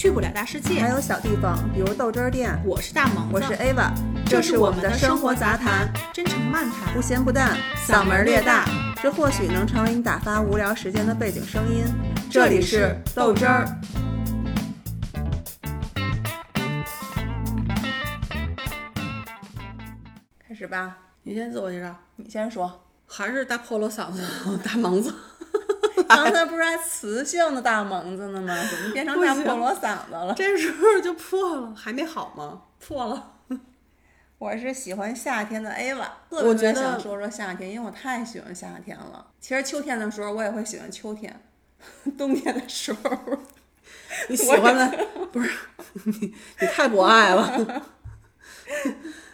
去不了大世界还。有小地方，比如豆汁儿店。我是大萌，我是 Ava，这是我们的生活杂谈，真诚漫谈，不咸不淡，嗓门儿略大，这或许能成为你打发无聊时间的背景声音。这里里是豆汁儿。开始吧，你先自我介绍，你先说。还是大破锣嗓子大萌子？刚才不是还磁性的大萌子呢吗？怎么变成大不行破锣嗓子了？这时候就破了，还没好吗？破了。我是喜欢夏天的 Ava，特别我觉得想说说夏天，因为我太喜欢夏天了。其实秋天的时候我也会喜欢秋天，冬天的时候你喜欢的不是你，你太博爱了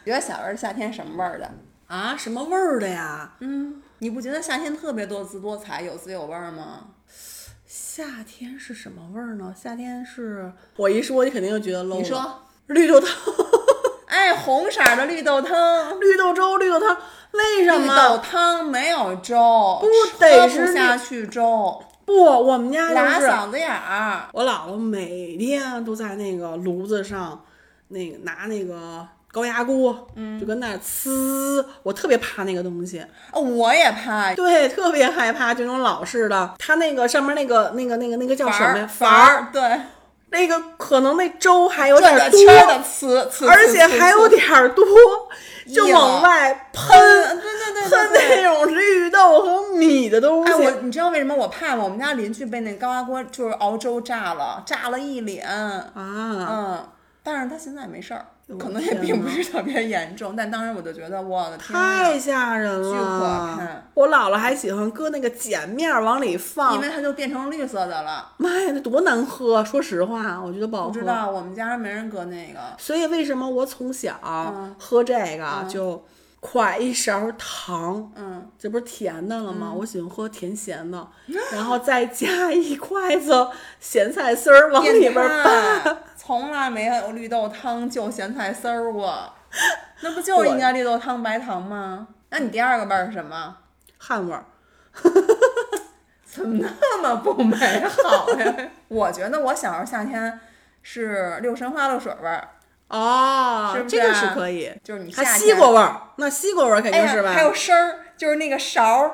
你觉得小时候夏天什么味儿的？啊！什么味儿的呀？嗯，你不觉得夏天特别多姿多彩，有滋有味儿吗？夏天是什么味儿呢？夏天是我一说，你肯定就觉得 low。你说，绿豆汤、哎，红色儿的绿豆汤，绿豆粥、绿豆汤，为什绿豆么？汤没有粥，不得喝是不下去粥，不，我们家就是拉嗓子眼儿。我姥姥每天都在那个炉子上，那个拿那个高压锅，嗯，就跟那呲，我特别怕那个东西，哦我也怕对，特别害怕这种老式的，它那个上面那个那个那个那个叫什么呀？矸矸儿，对，那个可能那粥还有转点多，的呲呲，而且还有点多，就往外喷喷，对对对喷。那种绿豆和米的东西。哎，我你知道为什么我怕吗？我们家邻居被那高压锅就是熬粥炸了，炸了一脸。啊，嗯，但是他现在没事儿，我可能也并不是特别严重。但当时我就觉得，我的天，太吓人了，巨可怕我姥姥还喜欢搁那个碱面儿往里放，因为它就变成绿色的了。妈呀，那多难喝！说实话，我觉得不好喝。不知道我们家没人搁那个，所以为什么我从小嗯喝这个就㧟一勺糖，嗯，这不是甜的了吗？我喜欢喝甜咸的，然后再加一筷子咸菜丝儿往里边儿拌。从来没有绿豆汤就咸菜丝儿过，那不就应该绿豆汤白糖吗？那你第二个味儿是什么？汗味儿，怎么那么不美好呀？我觉得我小时候夏天是六神花露水味儿，哦是不是这个是可以。就是你还西瓜味儿，那西瓜味儿肯定是吧？还有声儿，就是那个勺儿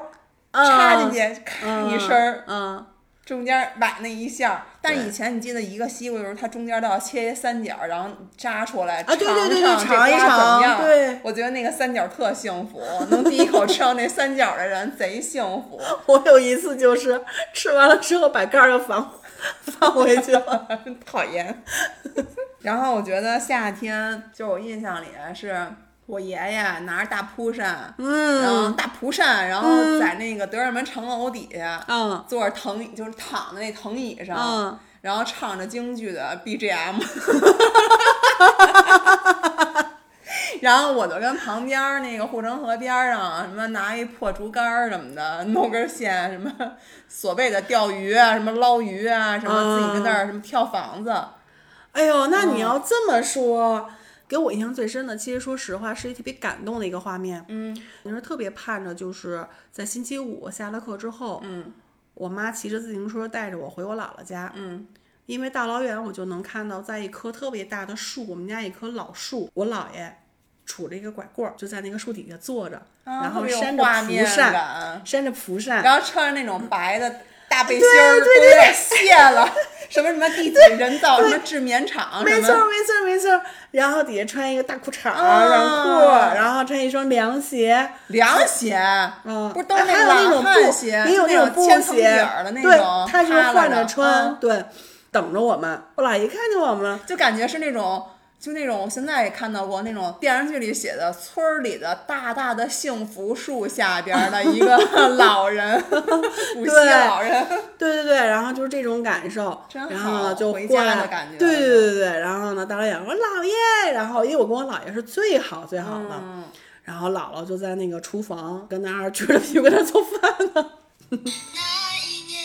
插进去，咔嗯一声儿，嗯，中间崴那一下。但是以前你记得一个西瓜的时候，它中间都要切三角，然后扎出来，啊对对对对尝尝一这瓜怎么尝样对我觉得那个三角特幸福，能第一口吃到那三角的人贼幸福。我有一次就是吃完了之后把盖儿又放放回去了。讨厌。然后我觉得夏天，就我印象里是我爷爷拿着大蒲扇，嗯。然后大蒲扇，然后在那个德胜门城楼底下、嗯。坐着藤椅，就是躺在那藤椅上，嗯。然后唱着京剧的 BGM。然后我就跟旁边儿那个护城河边儿上，什么拿一破竹竿儿什么的，弄根线，什么所谓的钓鱼啊，什么捞鱼啊，什么自己在那儿什么跳房子。哎呦，那你要这么说，给我印象最深的，其实说实话是一特别感动的一个画面。嗯。你是特别盼着，就是在星期五下了课之后，嗯。我妈骑着自行车带着我回我姥姥家，嗯。因为大老远我就能看到，在一棵特别大的树，我们家一棵老树，我姥爷杵着一个拐棍儿，就在那个树底下坐着，啊然后扇着蒲扇，扇着蒲扇，然后穿着那种白的大背心儿，都有点泄了。什么什么第几人造什么制棉厂，没错没错没错，然后底下穿一个大裤衩儿、啊短裤，然后穿一双凉鞋，凉鞋，嗯，不是都哎是那个还有那种布鞋，也有那种布鞋儿的那对种，他是换着穿，嗯对，等着我们。我姥爷一看见我们，就感觉是那种。就那种现在也看到过那种电视剧里写的村儿里的大大的幸福树下边儿的一个 老人，古稀对老人，对对对，然后就是这种感受，然后呢就回家的感觉。对对对对对，然后呢大老远我说姥爷，然后因为我跟我姥爷是最好最好的，嗯，然后姥姥就在那个厨房跟那儿撅着屁股跟那做饭呢。那一年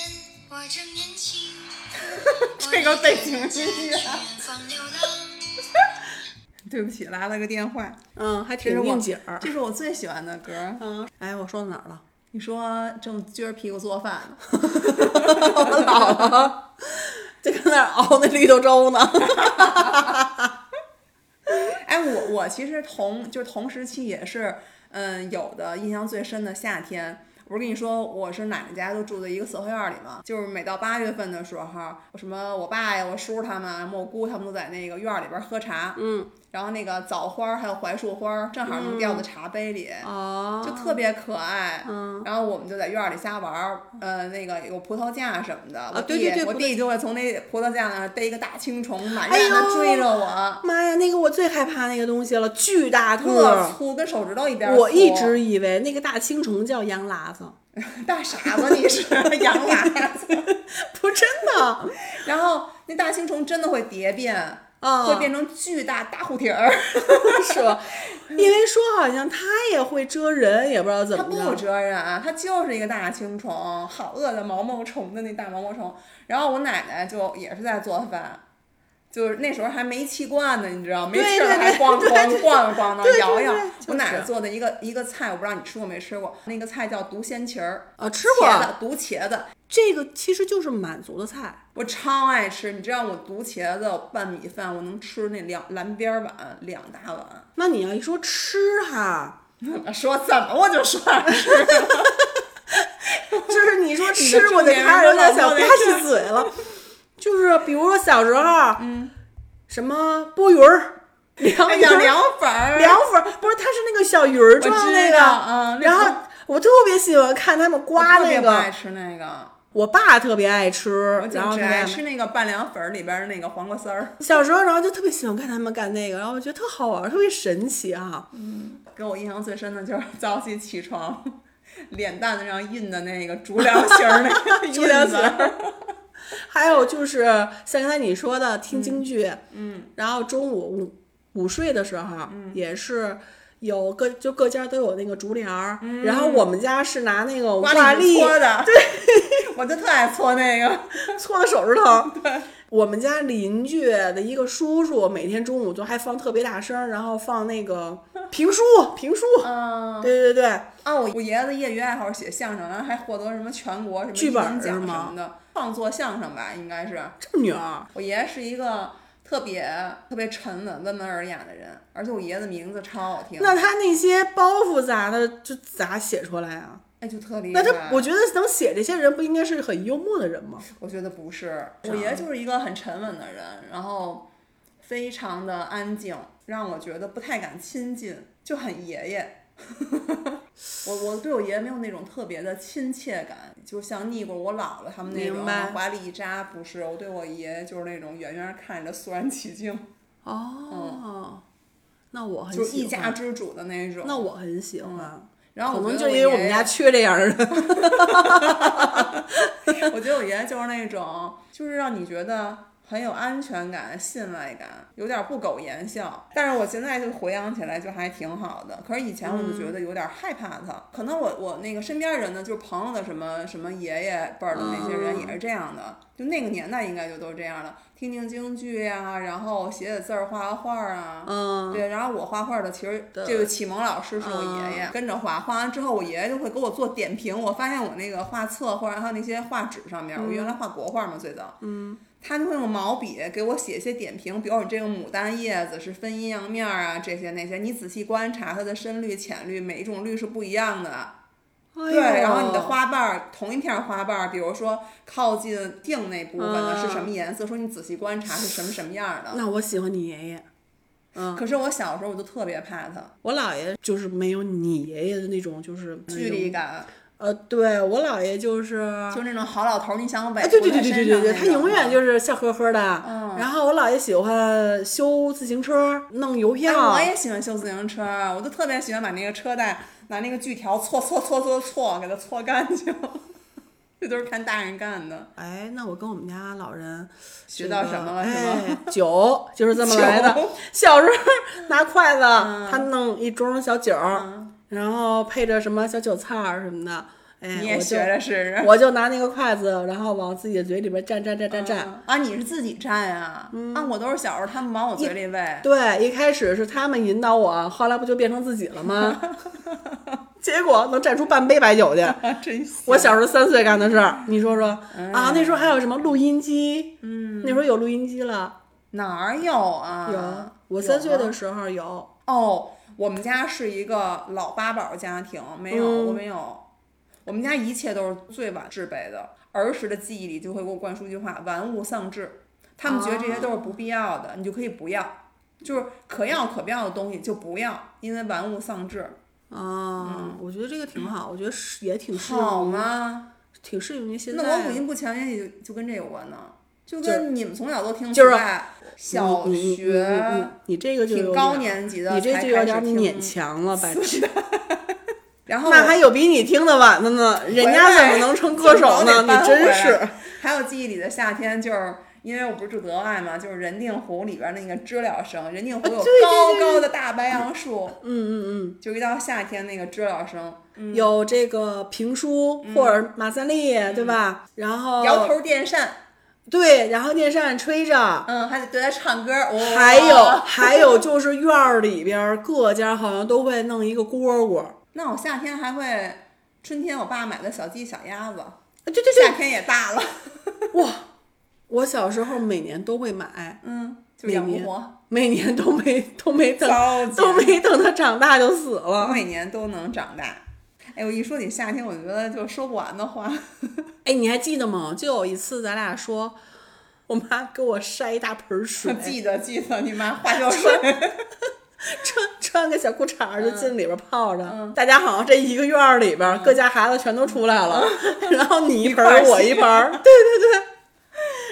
我正年轻，这个背景音乐。对不起，来了个电话，嗯，还挺应景儿。这是我最喜欢的歌儿。嗯，哎，我说到哪儿了？你说正撅着屁股做饭呢，我姥姥就跟那儿熬那绿豆粥呢。哎，我我其实同就是同时期也是，嗯，有的印象最深的夏天。我不是跟你说，我是奶奶家都住在一个四合院里嘛，就是每到八月份的时候，什么我爸呀、我叔他们、我姑他们都在那个院儿里边儿喝茶，嗯，然后那个枣花儿还有槐树花儿正好能掉到茶杯里，哦就特别可爱。嗯，然后我们就在院儿里瞎玩儿，呃，那个有葡萄架什么的，我弟、对对对我弟就会从那葡萄架那儿逮一个大青虫，满哎院的追着我。妈呀，那个我最害怕那个东西了，巨大个特儿。粗，跟手指头一边。我一直以为那个大青虫叫羊喇子，大傻子，你是羊喇子。不真的 然后那大青虫真的会蝶变，啊，会变成巨大大护蹄儿。是吧？因为说好像它也会蛰人，也不知道怎么它。不蛰人，啊它就是一个大青虫，好饿的毛毛虫的那大毛毛虫。然后我奶奶就也是在做饭。就是那时候还没气罐呢，你知道，没气儿还咣 咣咣咣的摇摇。我奶奶做的一个一个菜，我不知道你吃过没吃过，那个菜叫毒鲜茄儿，啊，吃过茄子，毒茄子，这个其实就是满族的菜。我超爱吃，你知道我毒茄子拌米饭，我能吃那两蓝边儿碗两大碗。那你要一说吃哈，说怎么我就说吃，就是你说吃，我就开始有点想吧婆唧嘴了。就是比如说小时候，嗯，什么波鱼儿、凉凉粉儿，凉粉儿，不是，它是那个小鱼儿状那个，嗯然后我特别喜欢看他们刮那个不爱，吃那个，我爸特别爱吃，就然后只爱吃那个拌凉粉儿里边儿那个黄瓜丝儿，小时候，然后就特别喜欢看他们干那个，然后我觉得特好玩，特别神奇啊。给我印象最深的就是早起起床，脸蛋子上印的那个竹凉形儿那个 竹凉印子形儿还有就是像刚才你说的听京剧，嗯，然后中午午午睡的时候，也是有各就各家都有那个竹帘儿，然后我们家是拿那个挂历历搓的，对，我就特爱搓那个，搓的手指头。对，我们家邻居的一个叔叔，每天中午就还放特别大声，然后放那个 评书，评书。嗯，对对对，啊，我我爷爷的业余爱好是写相声，然后还获得什么全国什么剧本奖什么的，创作相声吧，应该是。这么牛儿，我爷爷是一个特别特别沉稳、温文尔雅的人，而且我爷爷的名字超好听，那他那些包袱咋的，就咋写出来啊？哎就特厉害。那他，我觉得能写这些人，不应该是很幽默的人吗？我觉得不是，我爷爷就是一个很沉稳的人，然后非常的安静，让我觉得不太敢亲近，就很爷爷。我我对我爷爷没有那种特别的亲切感，就像腻过我姥姥他们那种往怀里一扎，不是。我对我爷爷就是那种远远看着肃然起敬，哦，那我很就是一家之主的那种。那我很喜欢，然后可能就因为我们家缺这样的人。我觉得我爷爷就是那种，就是让你觉得很有安全感、信赖感，有点不苟言笑。但是我现在就回想起来就还挺好的。可是以前我就觉得有点害怕他。可能我我那个身边人呢，就是朋友的什么什么爷爷辈儿的那些人也是这样的，就那个年代应该就都这样了，听听京剧呀、然后写写字儿、画画画儿啊。嗯，对，然后我画画的其实这个启蒙老师是我爷爷，跟着画，画完之后我爷爷就会给我做点评。我发现我那个画册或者还有那些画纸上面，我原来画国画嘛最早，嗯，他就会用毛笔给我写一些点评，比如你这个牡丹叶子是分阴阳面儿啊，这些那些，你仔细观察它的深绿、浅绿，每一种绿是不一样的。哎对，然后你的花瓣儿，同一片儿花瓣儿，比如说靠近茎那部分的是什么颜色，说你仔细观察是什么什么样儿的。那我喜欢你爷爷，嗯可是我小时候我就特别怕他，我姥爷就是没有你爷爷的那种，就是距离。感。呃，对我姥爷就是，就那种好老头儿，你想委哎，对对对对对对对，他永远啊就是笑呵呵的。嗯然后我姥爷喜欢修自行车，弄邮哎，票。我也喜欢修自行车，我就特别喜欢把那个车带拿那个锯条搓搓搓搓搓，给它搓干净。这都是看大人干的，哎，那我跟我们家老人 学到什么了是吗？哎，酒就是这么来的。小时候拿筷子，他弄一盅小酒，嗯然后配着什么小韭菜儿什么的。哎，你也学着试试。我就拿那个筷子，然后往自己的嘴里边蘸蘸蘸蘸蘸。嗯啊，你是自己蘸呀？啊，我都是小时候他们往我嘴里喂。对，一开始是他们引导我，后来不就变成自己了吗？结果能蘸出半杯白酒去。真行我小时候三岁干的事儿，你说说、啊？那时候还有什么录音机？嗯，那时候有录音机了，哪儿有啊？有。我三岁的。时候有。哦，我们家是一个老八宝家庭，没有，嗯我没有。我们家一切都是最晚制备的，儿时的记忆里就会给我灌输一句话：“玩物丧志。”他们觉得这些都是不必要的，你就可以不要，就是可要可不要的东西就不要，因为玩物丧志，啊，我觉得这个挺好，我觉得是也挺适好，吗？挺适用于现在。那我五音不全也就就跟这有关呢，就跟你们从小都听就是小学你你这个就挺高年级的你这就有点听勉强了吧？然后那还有比你听的晚的呢，人家怎么能成歌手呢？你真是。还有记忆里的夏天，就是因为我不是住德外嘛，就是人定湖里边那个知了声，人定湖有高高的大白杨树，嗯嗯嗯就一到夏天那个知了声，嗯，有这个评书或者马三立，对吧？然后摇头电扇，对，然后电扇吹着。嗯，还得对他唱歌，哦还有还有就是院儿里边儿各家好像都会弄一个蝈蝈，那我夏天还会，春天我爸买的小鸡小鸭子，对对对夏天也大了，哇！我小时候每年都会买，嗯，就养不活，每年都没都没等都没等它长大就死我了。每年都能长大。哎，我一说起夏天，我觉得就说不完的话。哎，你还记得吗？就有一次咱俩说，我妈给我筛一大盆水，记得记得，你妈 化学水，穿穿个小裤衩儿就进里边泡着。嗯大家好像这一个院儿里边儿，各家孩子全都出来了，然后你一盆我一盆儿，对对对，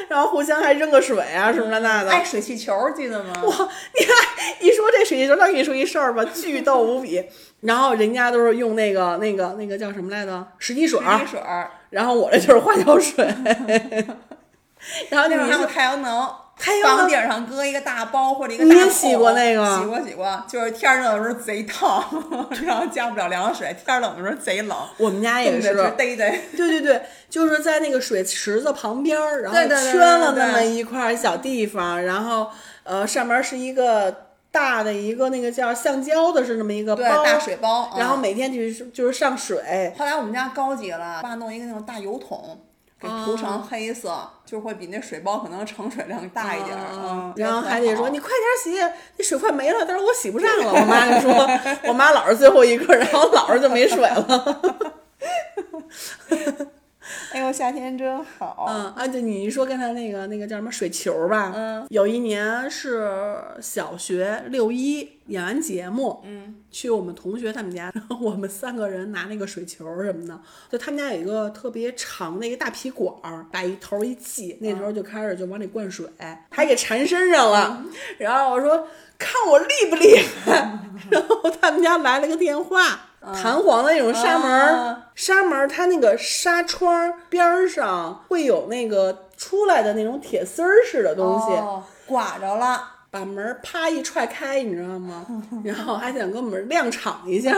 然后互相还扔个水啊什么的那的。哎，水气球记得吗？哇，你看 一说这水晶球，再跟你说一事儿吧，巨逗无比。然后人家都是用那个那个那个叫什么来着，十滴水儿，水水儿，然后我这就是花椒水。然后那会儿还有太阳能，太阳能。房顶上搁一个大包或者一个你也大桶洗过那个。洗过洗过，就是天儿热的时候贼烫，然后加不了凉水；天冷的时候贼冷，我们家也是。对对对，就是在那个水池子旁边，然后圈了那么一块小地方，然后呃上面是一个大的一个那个叫橡胶的，是那么一个对，包，大水包。然后嗯每天就是就是上水，后来我们家高级了，爸弄一个那种大油桶，给涂哦成黑色，就会比那水包可能盛水量大一点儿。嗯，然后还得说你快点洗，那水快没了，但是我洗不上了。我妈就说，我妈老是最后一个，然后老是就没水了。哎呦，夏天真好。嗯，啊，就，你一说刚才那个那个叫什么水球吧？嗯，有一年是小学六一演完节目，嗯，去我们同学他们家，然后我们三个人拿那个水球什么的，就他们家有一个特别长的一个大皮管儿，把一头一系，那时候就开始就往里灌水，还给缠身上了。然后我说看我厉不厉害，然后他们家来了个电话。弹簧的那种纱门儿，啊纱门儿它那个纱窗儿边儿上会有那个出来的那种铁丝儿似的东西，哦，刮着了。把门儿啪一踹开，你知道吗？然后还想跟我们亮场一下，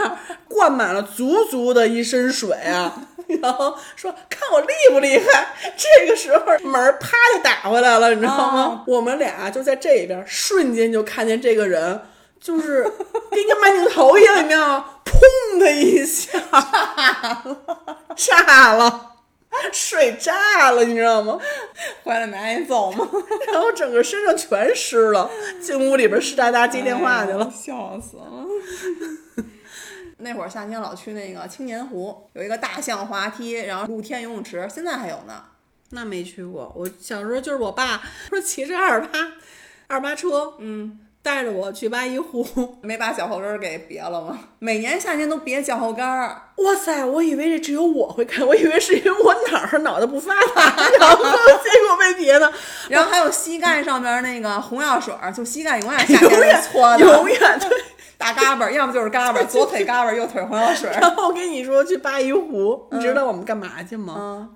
灌满了足足的一身水啊！然后说看我厉不厉害。这个时候门儿啪就打回来了，你知道吗？哦我们俩就在这边，瞬间就看见这个人。就是跟一个慢镜头一样，你知道吗？砰的一下，炸了，水炸了，你知道吗？坏了没挨揍吗？然后整个身上全湿了，进屋里边湿哒哒接电话去了。哎笑死了。那会儿夏天老去那个青年湖，有一个大象滑梯，然后露天游泳池，现在还有呢。那没去过，我小时候就是我爸说骑着二八二八车，嗯，带着我去八一湖。没把脚后跟儿给别了吗？每年夏天都别脚后跟儿，哇塞，我以为这只有我会看，我以为是因为我哪儿脑袋不发达，然后结果被别的，然后还有膝盖上面那个红药水儿，就膝盖永远夏天永远是搓的，永远 对。大嘎巴，要么就是嘎巴，左腿嘎巴，右腿红药水。然后我跟你说，去八一湖，你知道我们干嘛去吗？嗯，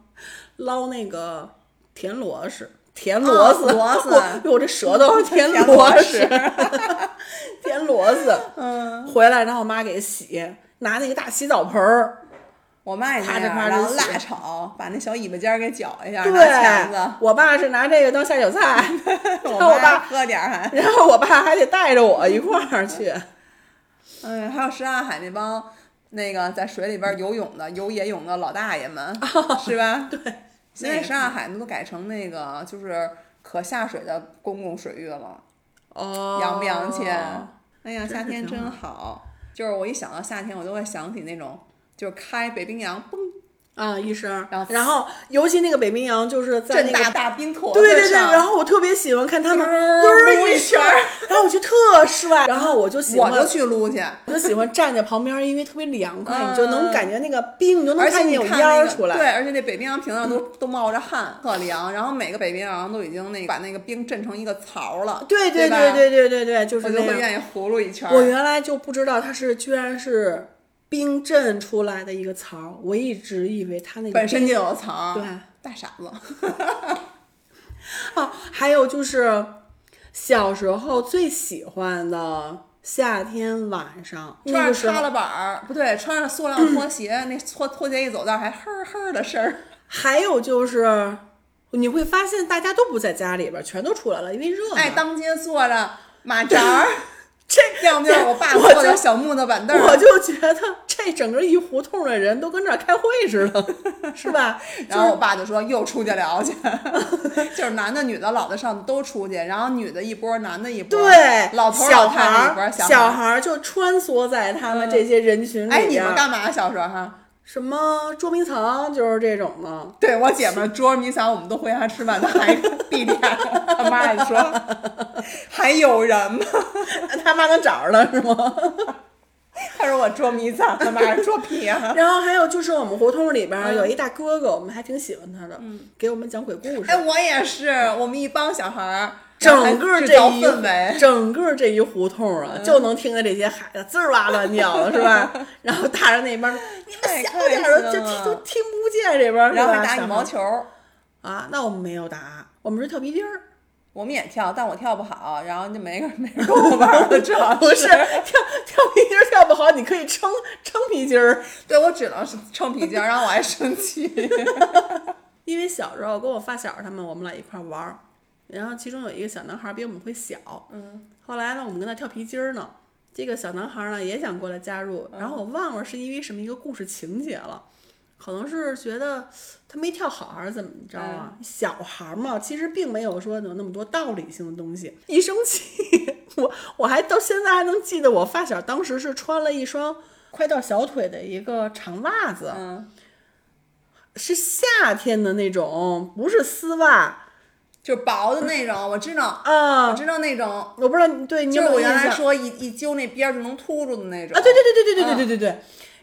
捞那个田螺丝，田螺丝，哦螺丝我我这舌头田田螺丝螺丝，田螺丝，嗯，回来然后我妈给洗，拿那个大洗澡盆儿，我妈也那样，然后辣炒，把那小尾巴尖儿给搅一下，对子。，我爸是拿这个当下酒菜，我然后我妈爸，喝点儿还。然后我爸还得带着我一块儿去，嗯，还有什刹海那帮那个在水里边游泳的、游野泳的老大爷们，是吧？对。现在什刹海都改成那个就是可下水的公共水域了，哦，洋不洋气？哎呀，夏天真好好。就是我一想到夏天，我就会想起那种，就是开北冰洋，嘣，啊，一声，然后然后尤其那个北冰洋就是在那个大大冰坨子对对对，然后我特别喜欢看他们嘟一一圈圈儿，然后我觉得特帅，然后我就喜欢我就去撸去。我就喜欢站在旁边，因为特别凉快，嗯你就能感觉那个冰，你就能看见有烟儿出来。对，而且那北冰洋瓶上都都冒着汗，特凉。然后每个北冰洋都已经那个把那个冰震成一个槽了，对对对对对对对，就是我就会。愿意葫芦一圈儿。我原来就不知道它是居然是冰镇出来的一个槽儿，我一直以为它那个本身就有槽，对，大傻子。哦，还有就是小时候最喜欢的夏天晚上，那穿个时候着踏了板儿，不对，穿着塑料拖鞋，那拖拖鞋一走道还哼哼的声儿。还有就是你会发现大家都不在家里边儿，全都出来了，因为热嘛。哎，当街坐着马扎儿，这要不就是我爸坐的小木头板凳儿，我就觉得这整个一胡同的人都跟这儿开会似的，是吧？然后我爸就说又出去聊去，就是男的女的老的少的都出去，然后女的一波，男的一波，对，老头老太太一波，小小孩儿。就穿梭在他们这些人群里边哎，你。们干嘛小时候哈？什么捉迷藏，就是这种的。对我姐们儿捉迷藏，我们都回家吃饭，她还 闭店，她妈也说 还有人吗？他妈能找着了是吗？她说我捉迷藏，他妈说屁啊！然后还有就是我们胡同里边儿有一大哥哥，我们还挺喜欢他的，给我们讲鬼故事。哎，我也是，我们一帮小孩儿，整个这一氛围，整个这一胡同啊，就能听见这些孩子滋儿哇乱叫的，是吧？然后大人那边儿，你们太小点儿，就听都听不见这边儿，然后打羽毛球。啊，那我们没有打，我们是跳皮筋儿，我们也跳，但我跳不好，然后就没人没人跟我玩儿了，主要不是跳跳皮筋儿跳不好，你可以撑撑皮筋儿。对我只能是撑皮筋儿，然后我还生气。因为小时候跟我发小他们，我们俩一块儿玩儿，然后其中有一个小男孩儿比我们会小，嗯，后来呢，我们跟他跳皮筋儿呢，这个小男孩儿呢也想过来加入，然后我忘了是因为什么一个故事情节了，可能是觉得他没跳好还是怎么着啊？小孩儿嘛，其实并没有说有那么多道理性的东西，一生气，我我还到现在还能记得我发小当时是穿了一双快到小腿的一个长袜子，嗯，是夏天的那种，不是丝袜就薄的那种，我知道，啊我啊。知道那种，我不知道对你有就是我原来说一一揪那边儿就能秃住的那种啊？对对对对对对对嗯对对对。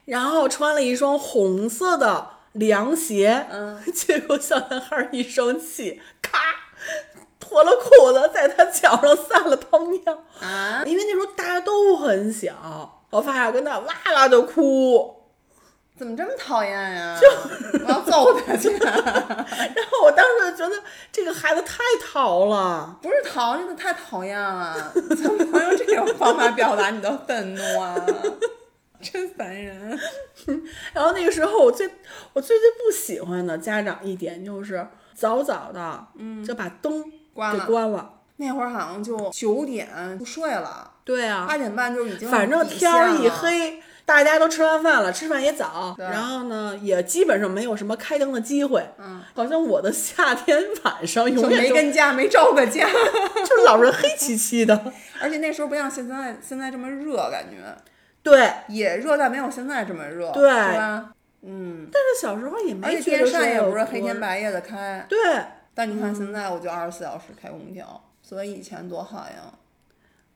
然后穿了一双红色的凉鞋，嗯，结果小男孩一生气，咔脱了裤子，在他脚上撒了泡尿。啊，因为那时候大家都很小，我发小跟他哇哇的哭，怎么这么讨厌呀？就我要揍他去！然后我当时就觉得这个孩子太淘了。不是淘，真的太讨厌了！怎么能用这种方法表达你的愤怒啊？真烦人！然后那个时候我最我最最不喜欢的家长一点就是早早的，嗯，就把灯给关了关了。那会儿好像就九点就睡了，对啊，八点半就已经反正天儿一，黑，大家都吃完饭了，吃饭也早，然后呢，也基本上没有什么开灯的机会。嗯，好像我的夏天晚上就永远就没跟家，没照过家。就老是黑漆漆的。而且那时候不像现在现在这么热，感觉对，也热，但没有现在这么热，对是吧？嗯，但是小时候也没觉得电扇也不是黑天白夜的开，对，但你看现在我就二十四小时开空调，所以以前多好呀。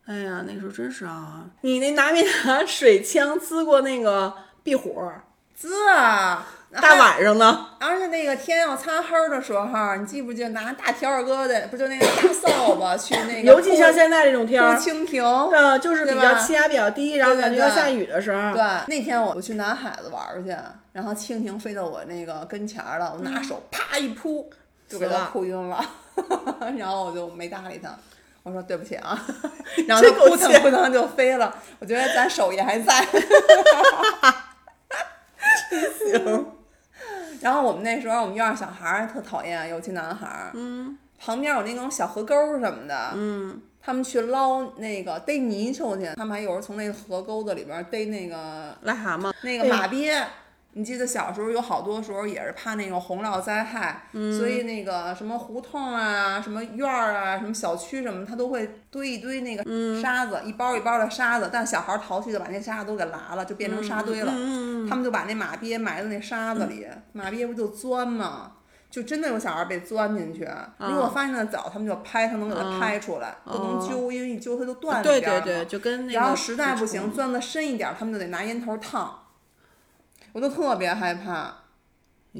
哎呀，那时候真是啊！你那拿没拿水枪滋过那个壁虎？滋啊！大晚上呢？而且那个天要擦黑儿的时候，你记不记得拿大条儿疙瘩，不就那个大扫把去那个 尤其像现在这种天儿，蜻蜓。呃，就是比较气压比较低，然后对对对感觉要下雨的时候，对，那天我我去南海子玩儿去，然后蜻蜓飞到我那个跟前儿了，我拿手啪一扑，就给它扑晕了，然后我就没搭理它。我说对不起啊，然后它扑腾扑腾就飞了。我觉得咱手艺还在。行，然后我们那时候我们院儿小孩儿特讨厌，尤其男孩儿，嗯旁边有那种小河沟儿什么的，嗯，他们去捞那个逮泥鳅去，他们还有时候从那个河沟子里边儿逮那个癞蛤蟆，那个马鳖，你记得小时候有好多时候也是怕那种洪涝灾害，所以那个什么胡同啊、什么院儿啊、什么小区什么，它都会堆一堆那个沙子，一包一包的沙子。但小孩儿淘气的把那沙子都给拉了，就变成沙堆了。他们就把那马鳖埋在那沙子里，马鳖不就钻吗？就真的有小孩儿被钻进去，如果发现的早，他们就拍，他能给他拍出来，不能揪，因为一揪它就断了对对，就跟那个然后实在不行，钻的深一点儿，他们就得拿烟头烫。我都特别害怕，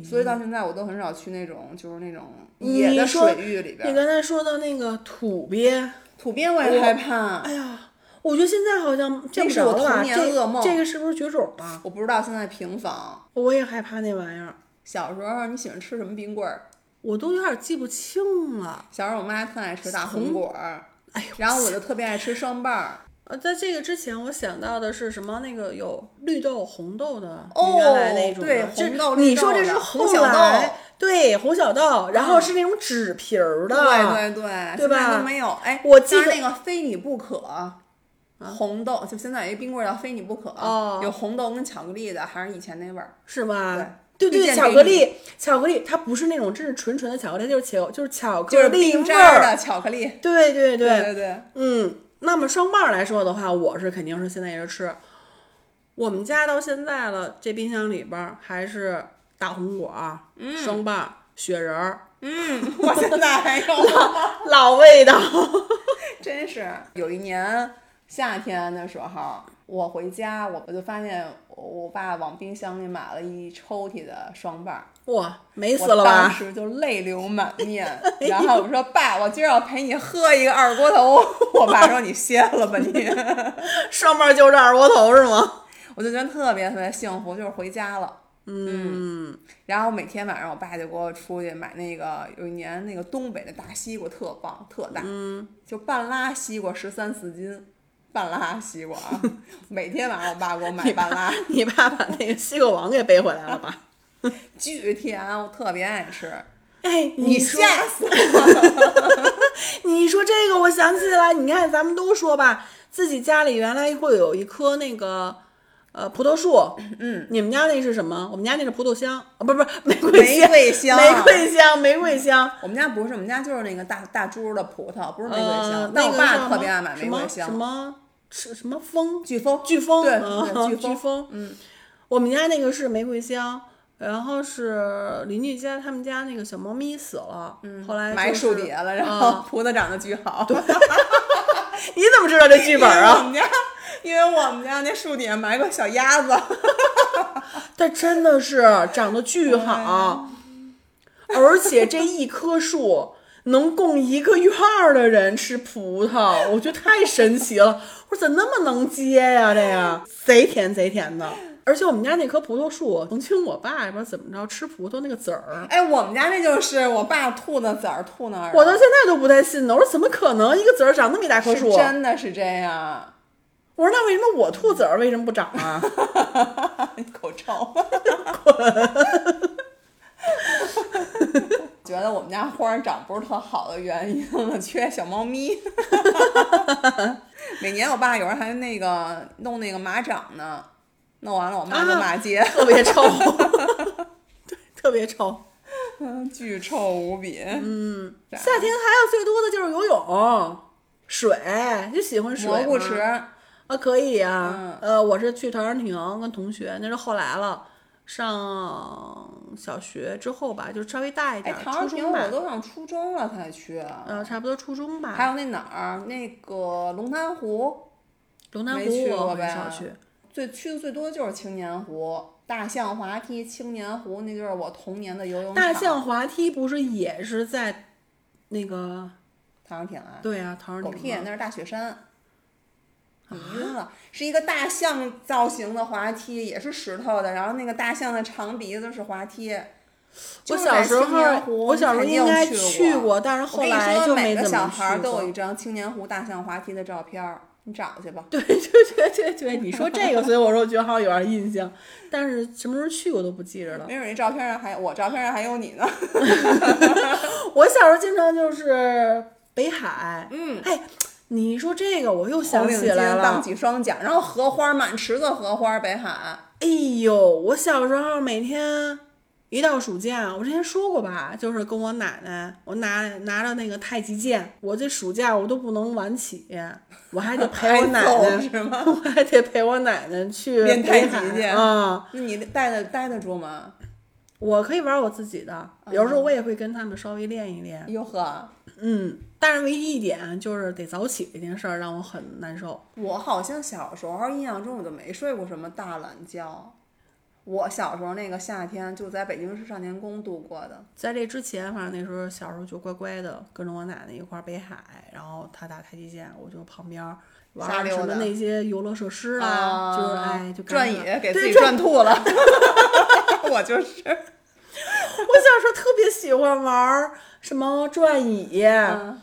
所以到现在我都很少去那种就是那种野的水域里边儿。你刚才说到那个土鳖，土鳖我也害怕，哎呀，我觉得现在好像见不是我？童年这噩梦这个是不是绝种了？我不知道现在平房。我也害怕那玩意儿，小时候你喜欢吃什么冰棍儿？我都有点记不清了。小时候我妈特爱吃大红果儿，哎呦，然后我就特别爱吃双棒儿。呃，在这个之前，我想到的是什么？那个有绿豆、红豆的，哦原来那种的对这红豆绿你说这是红小豆对红小豆，然后嗯是那种纸皮儿的，对对对，对吧都没有。哎，我记得那个非你不可。红豆就现在有一冰棍儿叫非你不可，哦有红豆跟巧克力的，还是以前那味儿。是吧？对对对，巧克力，巧克力，它不是那种真是纯纯的巧克力，它就是巧，就是巧克力味儿的巧克力。对对对对对，嗯，那么双棒儿来说的话，我是肯定是现在也是吃。我们家到现在了，这冰箱里边儿还是大红果嗯、双棒儿、雪人儿，嗯，我现在还有，老味道。真是有一年夏天的时候，我回家，我我就发现我我爸往冰箱里买了一抽屉的双棒，哇，美死我了吧？当时就泪流满面。然后我说爸，我今儿要陪你喝一个二锅头。我爸说你歇了吧你。双棒就是二锅头是吗？我就觉得特别特别幸福，就是回家了。嗯，然后每天晚上我爸就给我出去买那个，有一年那个东北的大西瓜特棒特大，嗯就半拉西瓜十三四斤，半拉西瓜啊！每天晚上我爸给我买 半拉，你爸把那个西瓜王给背回来了吧？巨甜，我特别爱吃。哎，你说吓死我！你说这个，我想起来，你看咱们都说吧，自己家里原来会有一棵那个呃葡萄树，嗯，你们家那是什么？我们家那是葡萄香啊，不是不是玫瑰玫香，玫瑰香，玫瑰香。我们家不是，我们家就是那个大大株的葡萄，不是玫瑰呃香。，那我爸特别爱买玫瑰香。什么什什么风？飓风，飓风，对 飓风飓风。嗯，我们家那个是玫瑰香，然后是邻居家他们家那个小猫咪死了，嗯，后来埋就是树底下了，然啊后 葡萄长得巨好。对，你怎么知道这剧本啊我啊？们家，因为我们家那树底下埋个小鸭子。它真的是长得巨好，而且这一棵树能供一个院儿的人吃葡萄，我觉得太神奇了。我说怎么那么能接呀、这个贼甜贼甜的。而且我们家那棵葡萄树，曾经我爸也不知道怎么着吃葡萄那个籽儿，哎，我们家那就是我爸吐的籽儿吐那儿，我到现在都不太信呢。我说怎么可能一个籽儿长那么一大棵树？真的是这样。我说那为什么我吐籽儿为什么不长啊？你口臭。觉得我们家花儿长不是特好的原因了，缺小猫咪。每年我爸有时候还那个弄那个马掌呢，弄完了我妈就啊骂街，特别 臭，对，特别臭。嗯巨臭无比。嗯，夏天还有最多的就是游泳、水，就喜欢水吗蘑菇池，啊，可以呀、嗯呃，我是去陶然亭跟同学，那是后来了，上小学之后吧，就稍微大一哎点，，陶然亭初中吧我，都上初中了才去。呃，差不多初中吧。还有那哪儿，那个龙潭湖，龙潭没去湖我很过呗少去，最去的最多的就是青年湖、大象滑梯、青年湖，那就是我童年的游泳场。大象滑梯不是也是在那个？唐人亭啊，对呀、陶然狗屁，那是大雪山。你晕了，是一个大象造型的滑梯，也是石头的，然后那个大象的长鼻子是滑梯。我就是小时候，湖我小时候应该去过，但是后来就每个没怎么小孩儿去过都有一张青年湖大象滑梯的照片儿，你找去吧。对对对对对，你说这个，所以我说我觉得好像有点印象，但是什么时候去我都不记着了。没准那照片上还我照片上还有你呢。我小时候经常就是北海，嗯，哎，你一说这个我又想起来了荡，起双桨，然后荷花满池子荷花，北海。哎呦，我小时候每天一到暑假，我之前说过吧，就是跟我奶奶，我拿拿着那个太极剑，我这暑假我都不能晚起，我还得陪我奶奶，是吗 我还得陪我奶奶去练太极北海去啊。那你待得待得住吗？我可以玩我自己的，有时候我也会跟他们稍微练一练。哟呵，嗯，但是唯一一点就是得早起这件事儿让我很难受。我好像小时候印象中我就没睡过什么大懒觉。我小时候那个夏天就在北京市少年宫度过的。在这之前，反正那时候小时候就乖乖的跟着我奶奶一块儿北海，然后她打太极剑，我就旁边儿玩儿什么那些游乐设施啊，就是哎就转椅给自己转转吐了。我就是，我小时候特别喜欢玩儿什么转椅，嗯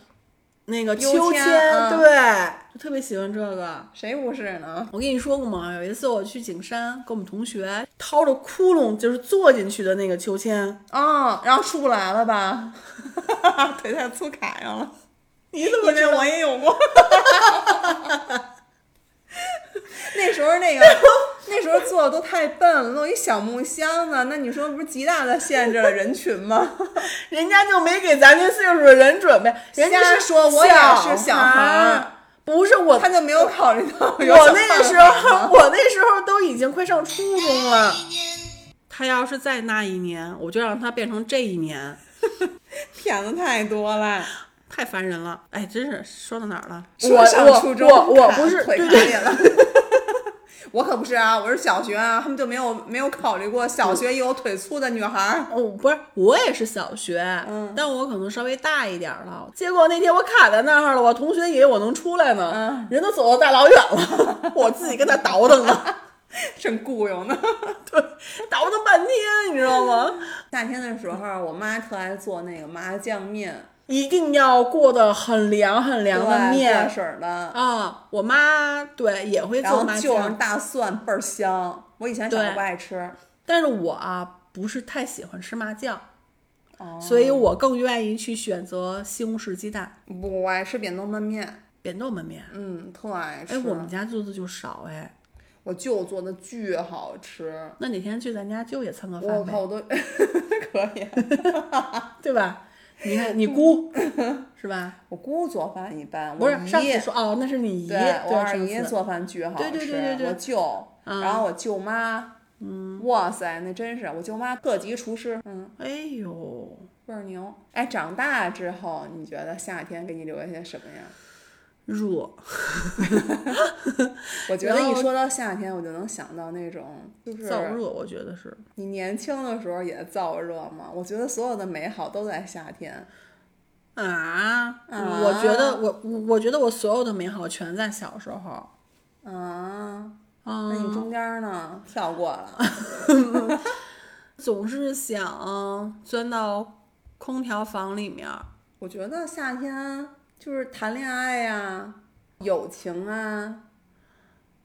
那个秋千，嗯对，特别喜欢这个。谁不是呢？我跟你说过吗？有一次我去景山，跟我们同学掏着窟窿，就是坐进去的那个秋千。啊、然后出不来了吧？腿太粗卡上了。你怎么知道我也有过。那时候那个那时候做的都太笨了，弄一小木箱子，那你说不是极大的限制了人群吗？人家就没给咱这岁数的人准备，人家是说我也是小孩不是我。他就没有考虑到我那个时候，我那时候都已经快上初中了。他要是再那一年，我就让他变成这一年，骗子太多了。太烦人了。哎，真是说到哪儿了？说我上初中我我我不是腿对对了。我可不是啊，我是小学啊，他们就没有没有考虑过小学有腿粗的女孩儿。哦，不是，我也是小学，嗯但我可能稍微大一点儿了。结果那天我卡在那儿了，我同学以为我能出来呢，嗯人都走到大老远了，我自己跟那倒腾呢 正雇佣呢。对倒腾半天，你知道吗？夏天的时候，我妈特爱做那个麻酱面，一定要过得很凉很凉的面水儿的，啊！我妈对也会做麻后就上酱，大蒜，倍儿香。我以前小时候不爱吃，但是我啊不是太喜欢吃麻酱，哦所以我更愿意去选择西红柿鸡蛋、不，我爱吃扁豆焖面，扁豆焖面。嗯，特爱吃。哎，我们家做的就少哎，我舅做的巨好吃，那哪天去咱家舅也蹭个饭呗靠，，我都 可以。对吧？你看你姑 是吧？我姑做饭一般，不是上次说哦，那是你姨，对我二姨做饭巨好吃，对对对对对我舅，嗯然后我舅妈，嗯，哇塞，那真是我舅妈特级厨师，嗯，哎呦，倍儿牛。哎，长大之后，你觉得夏天给你留下些什么呀？热，我觉得一说到夏天，我就能想到那种，就是燥热，我觉得是。你年轻的时候也燥热吗？我觉得所有的美好都在夏天。啊，我觉得我我我觉得我所有的美好全在小时候。啊，嗯，那你中间呢？跳过了。总是想钻到空调房里面儿。我觉得夏天就是谈恋爱呀、友情啊，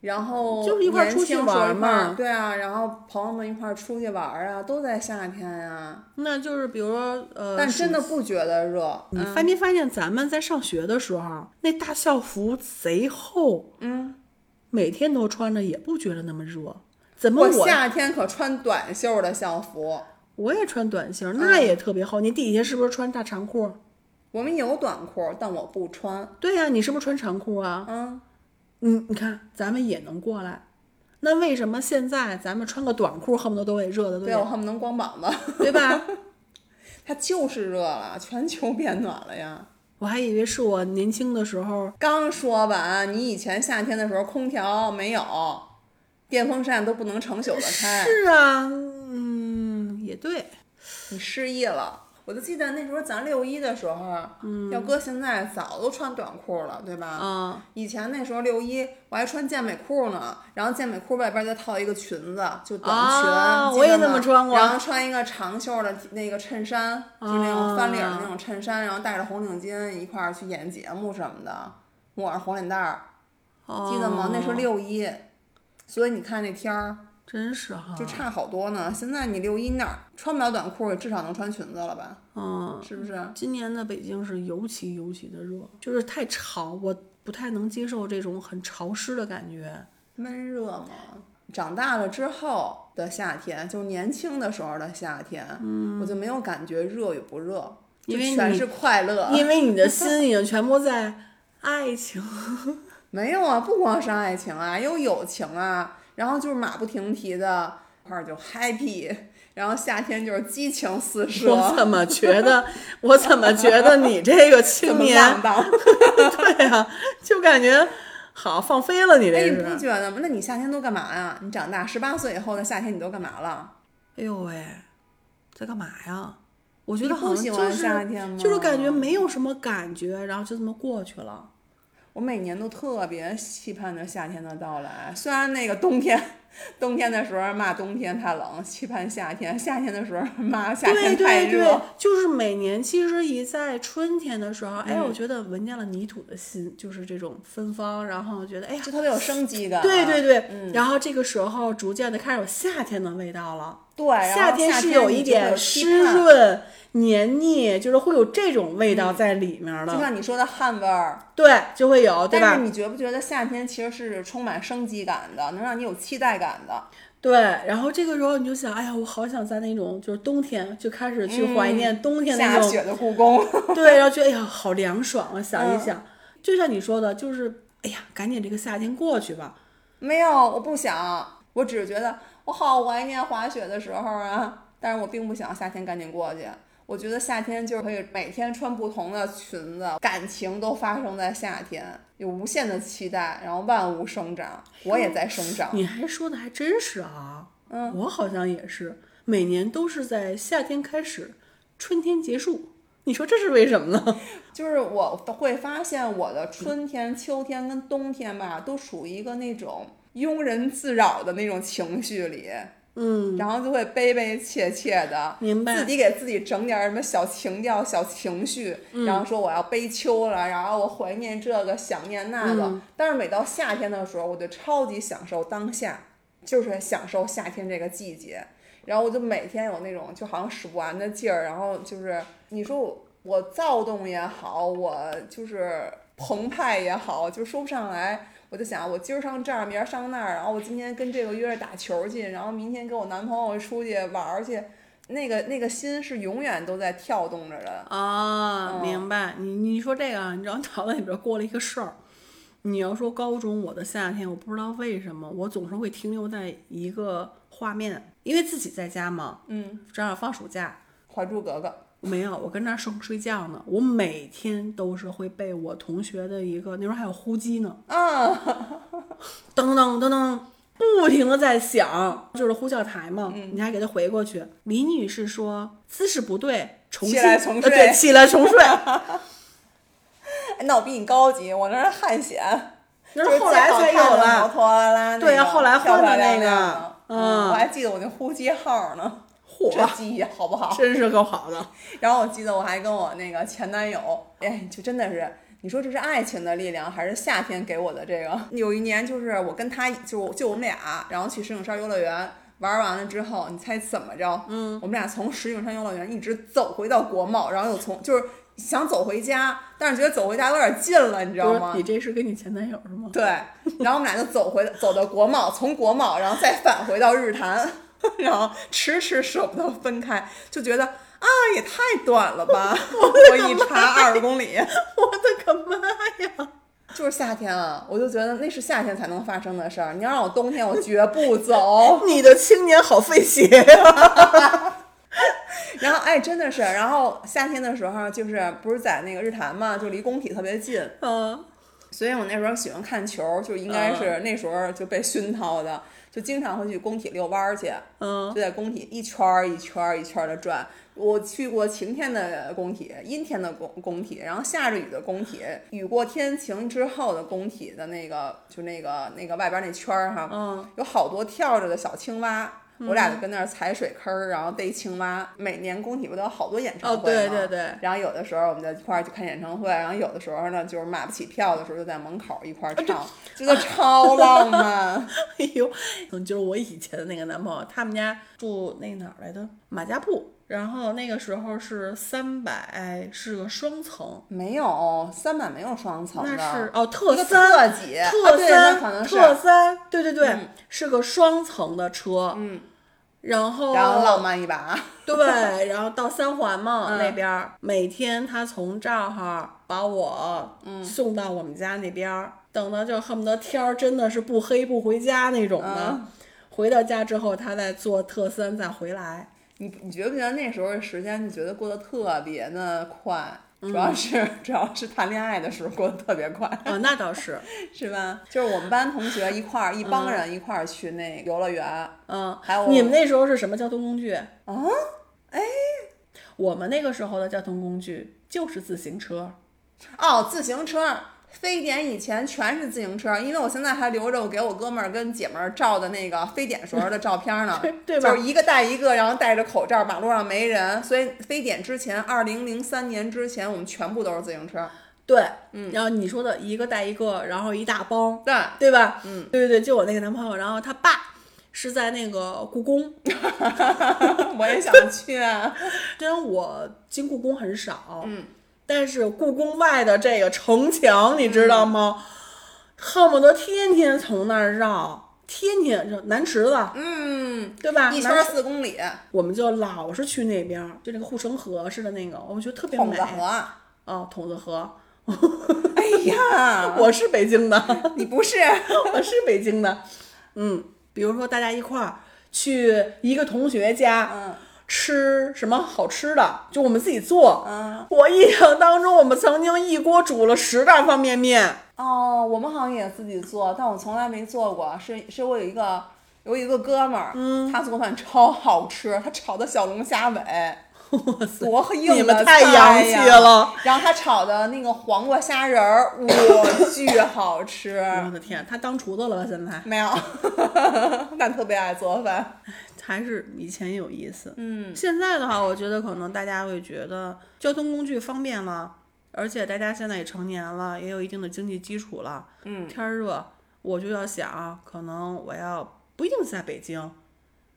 然后就是一块儿年出去玩儿嘛对啊，然后朋友们一块儿出去玩儿啊，都在夏天呀、那就是比如说呃，但真的不觉得热。你嗯发没发现咱们在上学的时候，那大校服贼厚，嗯，每天都穿着也不觉得那么热。怎么我我夏天可穿短袖的校服，我也穿短嗯袖，那也特别厚。你底下是不是穿大长裤？我们有短裤，但我不穿。对呀、你是不是穿长裤啊？嗯，嗯，你看咱们也能过来，那为什么现在咱们穿个短裤恨不得都得热的都对，我，恨不能光膀子。对吧？它就是热了，全球变暖了呀。我还以为是我年轻的时候，刚说完，你以前夏天的时候空调没有，电风扇都不能成宿的开，是啊，嗯，也对，你失忆了。我就记得那时候咱六一的时候，嗯，要搁现在早都穿短裤了，对吧？啊，以前那时候六一我还穿健美裤呢，然后健美裤外边再套一个裙子，就短裙，啊我也那么穿过然后穿一个长袖的那个衬衫，就那种翻领的那种衬衫，然后戴着红领巾一块儿去演节目什么的，抹上红领带儿，记得吗？那时候哦六一，所以你看那天儿真是哈，就差好多呢。现在你六一那儿穿不了短裤，也至少能穿裙子了吧？嗯，是不是？今年的北京是尤其尤其的热，就是太潮，我不太能接受这种很潮湿的感觉。闷热吗？长大了之后的夏天，就是年轻的时候的夏天，嗯，我就没有感觉热与不热，因为你是快乐。因为你的 心已经全部在爱情。没有啊，不光是爱情啊，也有友情啊，然后就是马不停蹄的，一块儿就 happy，然后夏天就是激情四射，我怎么觉得，我怎么觉得你这个青年，对呀、就感觉好放飞了，你这哎，是。你不觉得吗？那你夏天都干嘛呀？你长大十八岁以后的夏天，你都干嘛了？哎呦喂，在干嘛呀？我觉得好不喜欢像就是夏天吗？就是感觉没有什么感觉，然后就这么过去了。我每年都特别期盼着夏天的到来，虽然那个冬天，冬天的时候骂冬天太冷，期盼夏天；夏天的时候骂夏天太对对热。，就是每年其实一在春天的时候，哎，嗯我觉得闻见了泥土的心，就是这种芬芳，然后觉得哎呀就，特别有生机感。对对对，嗯然后这个时候逐渐的开始有夏天的味道了。对，夏天是有一点湿，润、黏腻，就是会有这种味道在里面就的。像你说的汗味儿。对，就会有，对吧？但是你觉不觉得夏天其实是充满生机感的，能让你有期待感的？对，然后这个时候你就想，哎呀，我好想在那种就是冬天就开始去怀念冬天那种，下雪的故宫。对，然后觉得哎呀好凉爽啊！想一嗯想，就像你说的，就是哎呀，赶紧这个夏天过去吧。没有，我不想，我只是觉得我好怀念滑雪的时候啊，但是我并不想夏天赶紧过去。我觉得夏天就是可以每天穿不同的裙子，感情都发生在夏天，有无限的期待，然后万物生长，我也在生长。你还说的还真是啊，嗯，我好像也是，每年都是在夏天开始，春天结束。你说这是为什么呢？就是我会发现我的春天、秋天跟冬天吧，都属于一个那种庸人自扰的那种情绪里，嗯，然后就会悲悲切切的，明白自己给自己整点儿什么小情调、小情绪，嗯然后说我要悲秋了，然后我怀念这个，想念那个。嗯但是每到夏天的时候，我就超级享受当下，就是享受夏天这个季节。然后我就每天有那种就好像使不完的劲儿，然后就是你说我我躁动也好，我就是澎湃也好，就说不上来。我就想，我今儿上这儿，明儿上那儿，然后我今天跟这个约着打球去，然后明天跟我男朋友出去玩儿去，那个那个心是永远都在跳动着的。啊，嗯明白。你你说这个啊，你知道脑袋里边过了一个事儿。你要说高中我的夏天，我不知道为什么，我总是会停留在一个画面，因为自己在家嘛，嗯，正好放暑假，《还珠格格》没有，我跟那儿睡睡觉呢。我每天都是会被我同学的一个那时候还有呼机呢，啊，噔噔噔噔，不停的在响，就是呼叫台嘛，你还给他回过去。李女士说姿势不对，重新起来重睡呃对，起来重睡。哎那我比你高级，我那是汗显，那是后来才有肩膀看着摩了。托罗拉，对呀后来换的那个嗯嗯，我还记得我那呼机号呢，这，记忆好不好？真是够好的。然后我记得我还跟我那个前男友，哎，就真的是，你说这是爱情的力量，还是夏天给我的这个？有一年就是我跟他，就就我们俩，然后去石景山游乐园玩完了之后，你猜怎么着？嗯，我们俩从石景山游乐园一直走回到国贸，然后又从就是想走回家，但是觉得走回家有点近了，你知道吗？你这是跟你前男友是吗？对，然后我们俩就走回走到国贸，从国贸，然后再返回到日坛，然后迟迟舍不得分开，就觉得啊，也太短了吧！我一查二十公里，我的个妈呀！就是夏天啊，我就觉得那是夏天才能发生的事儿。你要让我冬天，我绝不走。你的青年好费鞋呀！然后哎，真的是，然后夏天的时候，就是不是在那个日坛嘛，就离工体特别近，嗯，所以我那时候喜欢看球，就应该是那时候就被熏陶的，就经常会去工体遛弯儿去。嗯就在工体一圈儿一圈儿一圈的转。我去过晴天的工体、阴天的工工体，然后下着雨的工体，雨过天晴之后的工体的那个，就那个那个外边那圈儿哈，嗯，有好多跳着的小青蛙。我俩就跟那儿踩水坑儿，然后逮青蛙。每年工体不都有好多演唱哦会吗？对对对然后有的时候我们就一块儿去看演唱会，然后有的时候呢，就是买不起票的时候，就在门口一块儿唱，觉得超浪漫。哎呦，嗯，就是我以前的那个男朋友，他们家住那哪儿来的马家铺，然后那个时候是三百，是个双层，没有三百没有双层的，那是哦特三特几特三、特三，对对对，嗯是个双层的车，嗯，然后然后浪漫一把，对，然后到三环嘛、嗯那边儿，每天他从这儿哈把我嗯送到我们家那边儿，等到就恨不得天儿真的是不黑不回家那种的。嗯回到家之后，他再坐特三再回来。你你觉不觉得那时候的时间你觉得过得特别的快？嗯主要是、主要是谈恋爱的时候过得特别快，啊，那倒是，是吧？就是我们班同学一块儿，一帮人一块儿去那游乐园，嗯，还有你们那时候是什么交通工具？啊，哎我们那个时候的交通工具就是自行车。哦，自行车。非典以前全是自行车，因为我现在还留着我给我哥们儿跟姐们儿照的那个非典时候的照片呢，对吧？就是一个戴一个，然后戴着口罩，马路上没人，所以非典之前，二零零三年之前，我们全部都是自行车。对，嗯，然后你说的一个带一个，然后一大包，对，对吧？嗯，对对对，就我那个男朋友，然后他爸是在那个故宫，我也想去。虽然我进故宫很少，嗯，但是故宫外的这个城墙，你知道吗？恨不得天天从那儿绕，天天绕南池子，嗯，对吧？一圈儿四公里，我们就老是去那边儿，就那个护城河似的那个，我觉得特别美。筒子河。哦，筒子河，哎呀，我是北京的，你不是？我是北京的。嗯，比如说大家一块儿去一个同学家，嗯吃什么好吃的，就我们自己做。嗯。我印象当中，我们曾经一锅煮了十袋方便面。哦，我们好像也自己做，但我从来没做过。是是我有一个有一个哥们儿，嗯他做饭超好吃，他炒的小龙虾尾，哇塞，多硬的你们太洋气了！然后他炒的那个黄瓜虾仁儿，哇，巨好吃。我的天，他当厨子了吧？现在没有，但特别爱做饭。还是以前有意思。嗯，现在的话，我觉得可能大家会觉得交通工具方便了，而且大家现在也成年了，也有一定的经济基础了。嗯天儿热，我就要想，可能我要不一定在北京，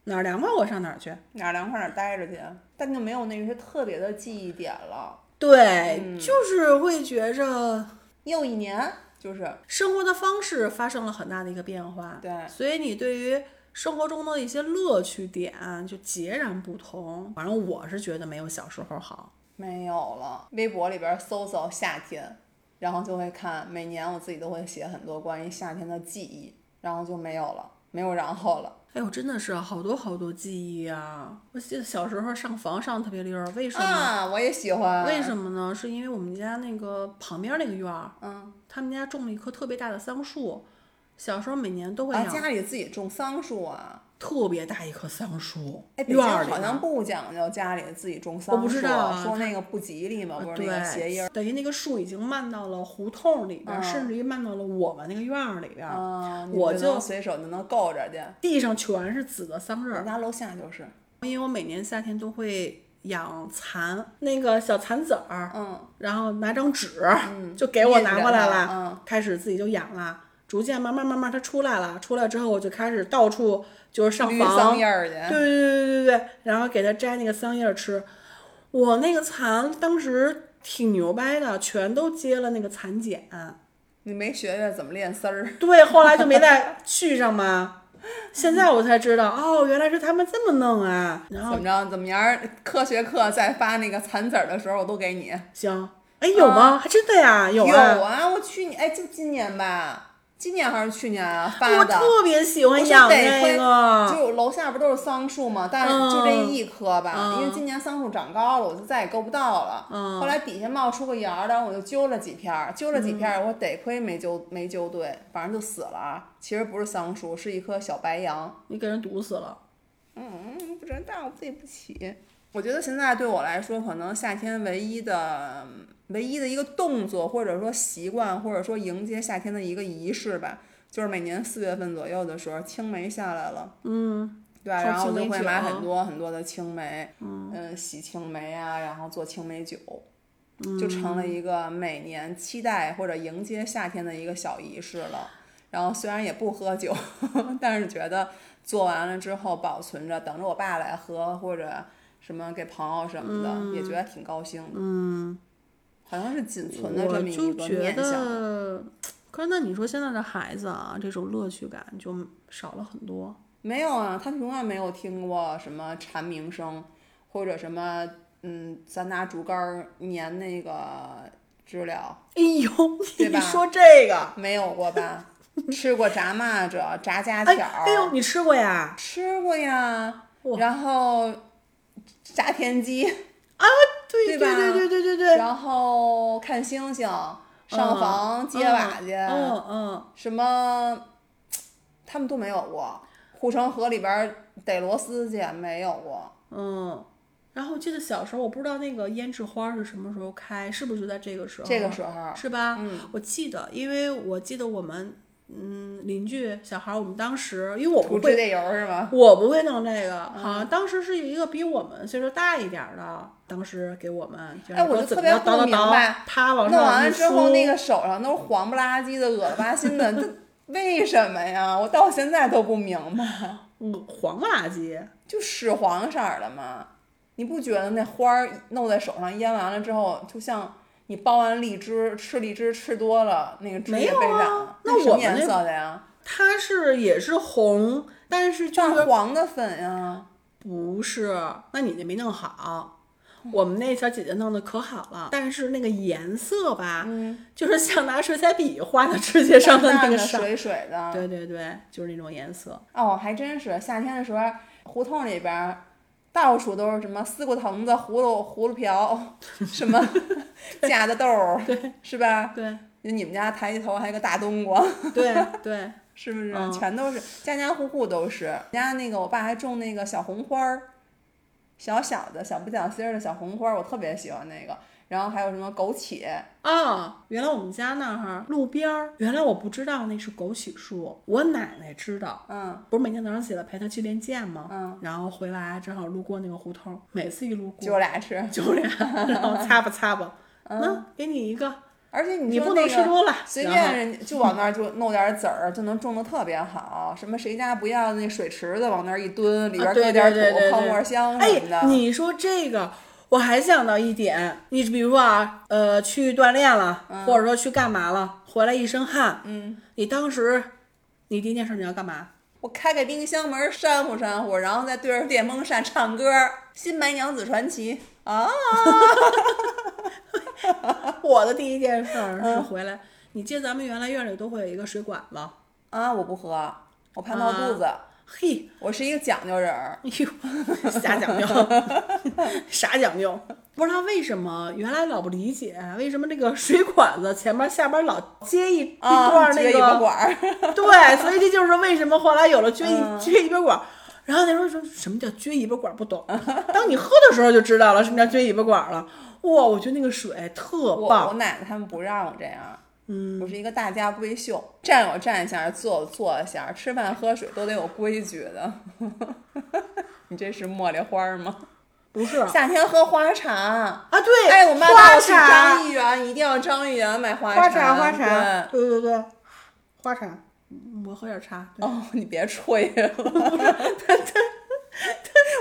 哪儿凉快我上哪儿去。哪儿凉快哪儿待着去，但就没有那些特别的记忆点了。对，嗯就是会觉着又一年，就是生活的方式发生了很大的一个变化。对所以你对于生活中的一些乐趣点就截然不同。反正我是觉得没有小时候好。没有了。微博里边搜搜夏天，然后就会看，每年我自己都会写很多关于夏天的记忆，然后就没有了，没有然后了。哎呦，真的是好多好多记忆啊！我记得小时候上房上得特别溜儿，为什么？啊，我也喜欢。为什么呢？是因为我们家那个旁边那个院儿，嗯，他们家种了一棵特别大的桑树，小时候每年都会啊，家里自己种桑树啊。特别大一棵桑树，哎，北京院儿里好像不讲究家里自己种桑树，我不知道啊说那个不吉利嘛，不是那个谐音儿。等于那个树已经漫到了胡同里边甚至于漫到了我们那个院儿里边我就随手就能够着去。地上全是紫的桑叶儿。我家楼下就是，因为我每年夏天都会养蚕，那个小蚕籽儿，嗯，然后拿张纸、嗯就给我拿过来了，嗯开始自己就养了。逐渐慢慢慢慢它出来了，出来之后我就开始到处就是上绿房，桑叶儿去。对对对对对对，然后给它摘那个桑叶儿吃。我那个蚕当时挺牛掰的，全都接了那个蚕茧。你没学学怎么练丝儿？对，后来就没再续上嘛。现在我才知道，哦，原来是他们这么弄啊。然后怎么着？怎么样？科学课再发那个蚕籽儿的时候，我都给你。行，哎，有吗？还真的呀，有有啊。啊，我去年哎，就今年吧，今年还是去年啊发的。我特别喜欢养得亏那个。就楼下不都是桑树吗？但是就这一棵吧，嗯因为今年桑树长高了，我就再也够不到了。嗯后来底下冒出个芽儿，然后我就揪了几片儿，揪了几片儿，我得亏没揪没揪对，反正就死了啊。其实不是桑树，是一棵小白杨。你给人毒死了。嗯，不知道，对不起。我觉得现在对我来说，可能夏天唯一的、唯一的一个动作，或者说习惯，或者说迎接夏天的一个仪式吧，就是每年四月份左右的时候，青梅下来了。嗯，对，泡然后我就会买很多很多的青梅，嗯，洗青梅啊，然后做青梅酒，就成了一个每年期待或者迎接夏天的一个小仪式了。然后虽然也不喝酒，但是觉得做完了之后保存着，等着我爸来喝，或者什么给朋友什么的，也觉得挺高兴的。嗯，好像是仅存的这么一个念想。可是那你说现在的孩子啊，这种乐趣感就少了很多。没有啊，他们永远没有听过什么蝉鸣声，或者什么嗯，咱拿竹竿儿粘那个知了，哎呦，对吧你说这个，没有过吧？吃过炸蚂蚱、炸家哎条儿，哎呦，你吃过呀？吃过呀。然后炸田鸡，对对吧对对对对对，然后看星星，上嗯房揭瓦去，嗯嗯，什么他们都没有过。护城河里边儿逮螺丝去没有过。嗯，然后我记得小时候，我不知道那个胭脂花是什么时候开，是不是就在这个时候？这个时候是吧？嗯，我记得，因为我记得我们嗯邻居小孩儿，我们当时因为我不会，涂指甲油是吗？我不会弄这个，嗯好像当时是有一个比我们岁数大一点儿的，当时给我们，哎我就特别不明白，啪往弄完了之后，那个手上都是黄不拉几的、恶了吧心的，这 为什么呀？我到现在都不明白。嗯黄不拉几，就屎黄色儿的嘛，你不觉得那花儿弄在手上腌完了之后，就像你剥完荔枝吃荔枝吃多了，那个汁没有也被染啊了。那什么颜色的呀？它是也是红，但是就是黄的粉呀。不是，那你那没弄好。我们那小姐姐弄的可好了，但是那个颜色吧，嗯，就是像拿水彩笔画的指甲上的那个上，水水的。对对对，就是那种颜色。哦，还真是夏天的时候，胡同里边儿到处都是什么丝瓜藤子、葫芦葫芦瓢，什么架子豆儿，是吧？对就你们家抬起头还有个大冬瓜。对对，是不是？嗯全都是家家户户都是。家那个我爸还种那个小红花儿，小小的小不讲心儿的小红花儿，我特别喜欢那个。然后还有什么枸杞，啊，原来我们家那儿路边儿，原来我不知道那是枸杞树，我奶奶知道。嗯，不是每天早上起来陪她去练剑吗？嗯，然后回来正好路过那个胡同，每次一路过就俩吃。就俩，然后擦吧擦吧，嗯给你一个，而且你你不能吃多了，随便人家就往那儿就弄点籽儿，就能种的特别好。什么谁家不要那水池子往那儿一蹲，里边搁点土、泡沫香哎什么的。，你说这个，我还想到一点，你比如说啊，呃，去锻炼了，或者说去干嘛了，回来一身汗，嗯，你当时，你第一件事你要干嘛？我开开冰箱门儿扇呼扇呼，然后再对着电风扇唱歌儿《新白娘子传奇》啊。我的第一件事儿嗯是回来，你记得咱们原来院里都会有一个水管吗，啊，我不喝，我怕闹肚子。嘿，我是一个讲究人儿，瞎讲究，啥讲究？不知道为什么，原来老不理解为什么这个水管子前面下边老接一、一啊，段那个管儿，对，所以这就是为什么后来有了撅一、嗯。撅尾巴管儿。然后那时候说什么叫撅尾巴管儿？不懂，当你喝的时候就知道了什么叫撅尾巴管儿了。哇，我觉得那个水特我我，奶奶他们不让我这样，嗯，我是一个大家闺秀，站有站相，坐有坐相，吃饭喝水都得有规矩的。你这是茉莉花儿吗？不是啊？夏天喝花茶啊。对，哎，我妈带花我去茶张，一元，一定要张一元买花花茶，花茶，对对对对，花茶，嗯我喝点茶。哦，你别吹了，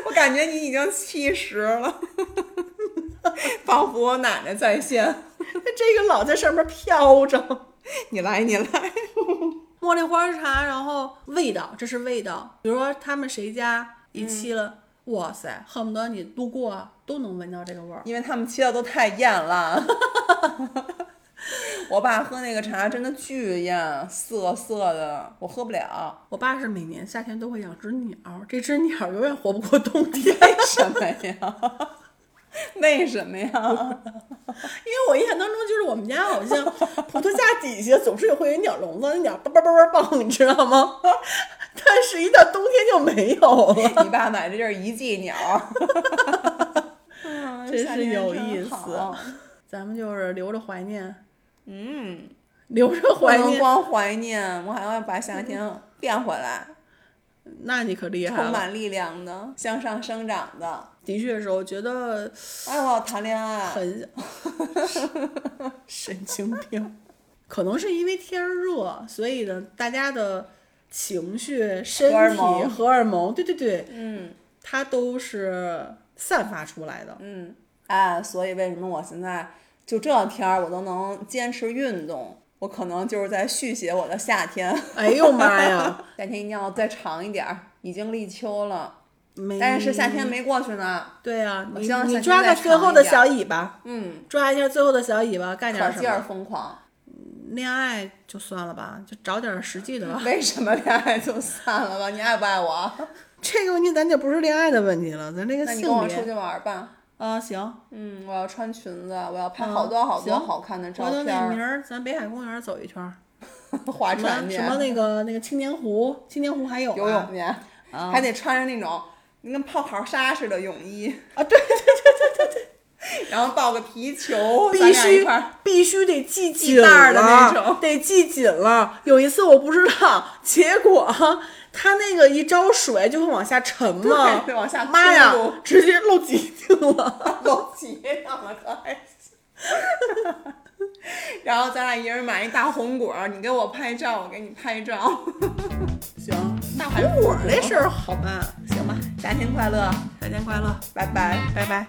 我感觉你已经七十了，仿佛我奶奶在线。这个老在上面飘着。你来，你来。茉莉花茶，然后味道，这是味道。比如说他们谁家一沏了，哇塞，恨不得你路过都能闻到这个味儿。因为他们沏的都太艳了。我爸喝那个茶真的巨艳，涩涩的，我喝不了。我爸是每年夏天都会养只鸟，这只鸟永远活不过冬天。为什么呀？为什么呀？因为我印象当中，就是我们家好像葡萄架底下总是有会有鸟笼子，那鸟叭叭叭叭蹦，你知道吗？但是，一到冬天就没有了。你爸买的就是一季鸟，真是有意思咱们就是留着怀念，嗯，留着怀念。能光怀念，我还要把夏天变回来，那你可厉害了。充满力量的，向上生长的。的确是，我觉得哎，我要谈恋爱。很 神经病。可能是因为天儿热，所以呢，大家的情绪、身体、荷尔蒙荷尔蒙，对对对，嗯，它都是散发出来的。嗯，哎，所以为什么我现在就这天儿我都能坚持运动？我可能就是在续写我的夏天，哎呦妈呀！夏天一定要再长一点儿。已经立秋了，没，但是夏天没过去呢。对呀、你你抓个最后的小尾巴，嗯，抓一下最后的小尾巴，干可劲儿点什么？疯狂。恋爱就算了吧，就找点实际的吧。为什么恋爱就算了吧？你爱不爱我？这个问题咱就不是恋爱的问题了，咱这个那你性别跟我出去玩儿吧。啊，行，嗯，我要穿裙子，我要拍嗯好多好多行好看的照回头片儿，那明儿咱北海公园走一圈儿，划船去，什么那个那个青年湖，青年湖还有啊游泳去，还得穿着那种跟泡泡纱似的泳衣啊，对对对对对对，然后抱个皮球，必须必须得系紧系带儿的那了种得系紧了。有一次我不知道，结果他那个一招水就会往下沉嘛，对往下妈呀，直接漏脊梁了。都结上了，可还行。然后咱俩一人买一大红果，你给我拍照，我给你拍照。行，大红果儿这事儿好办，行吧？夏天快乐，夏天快乐，拜拜。拜拜。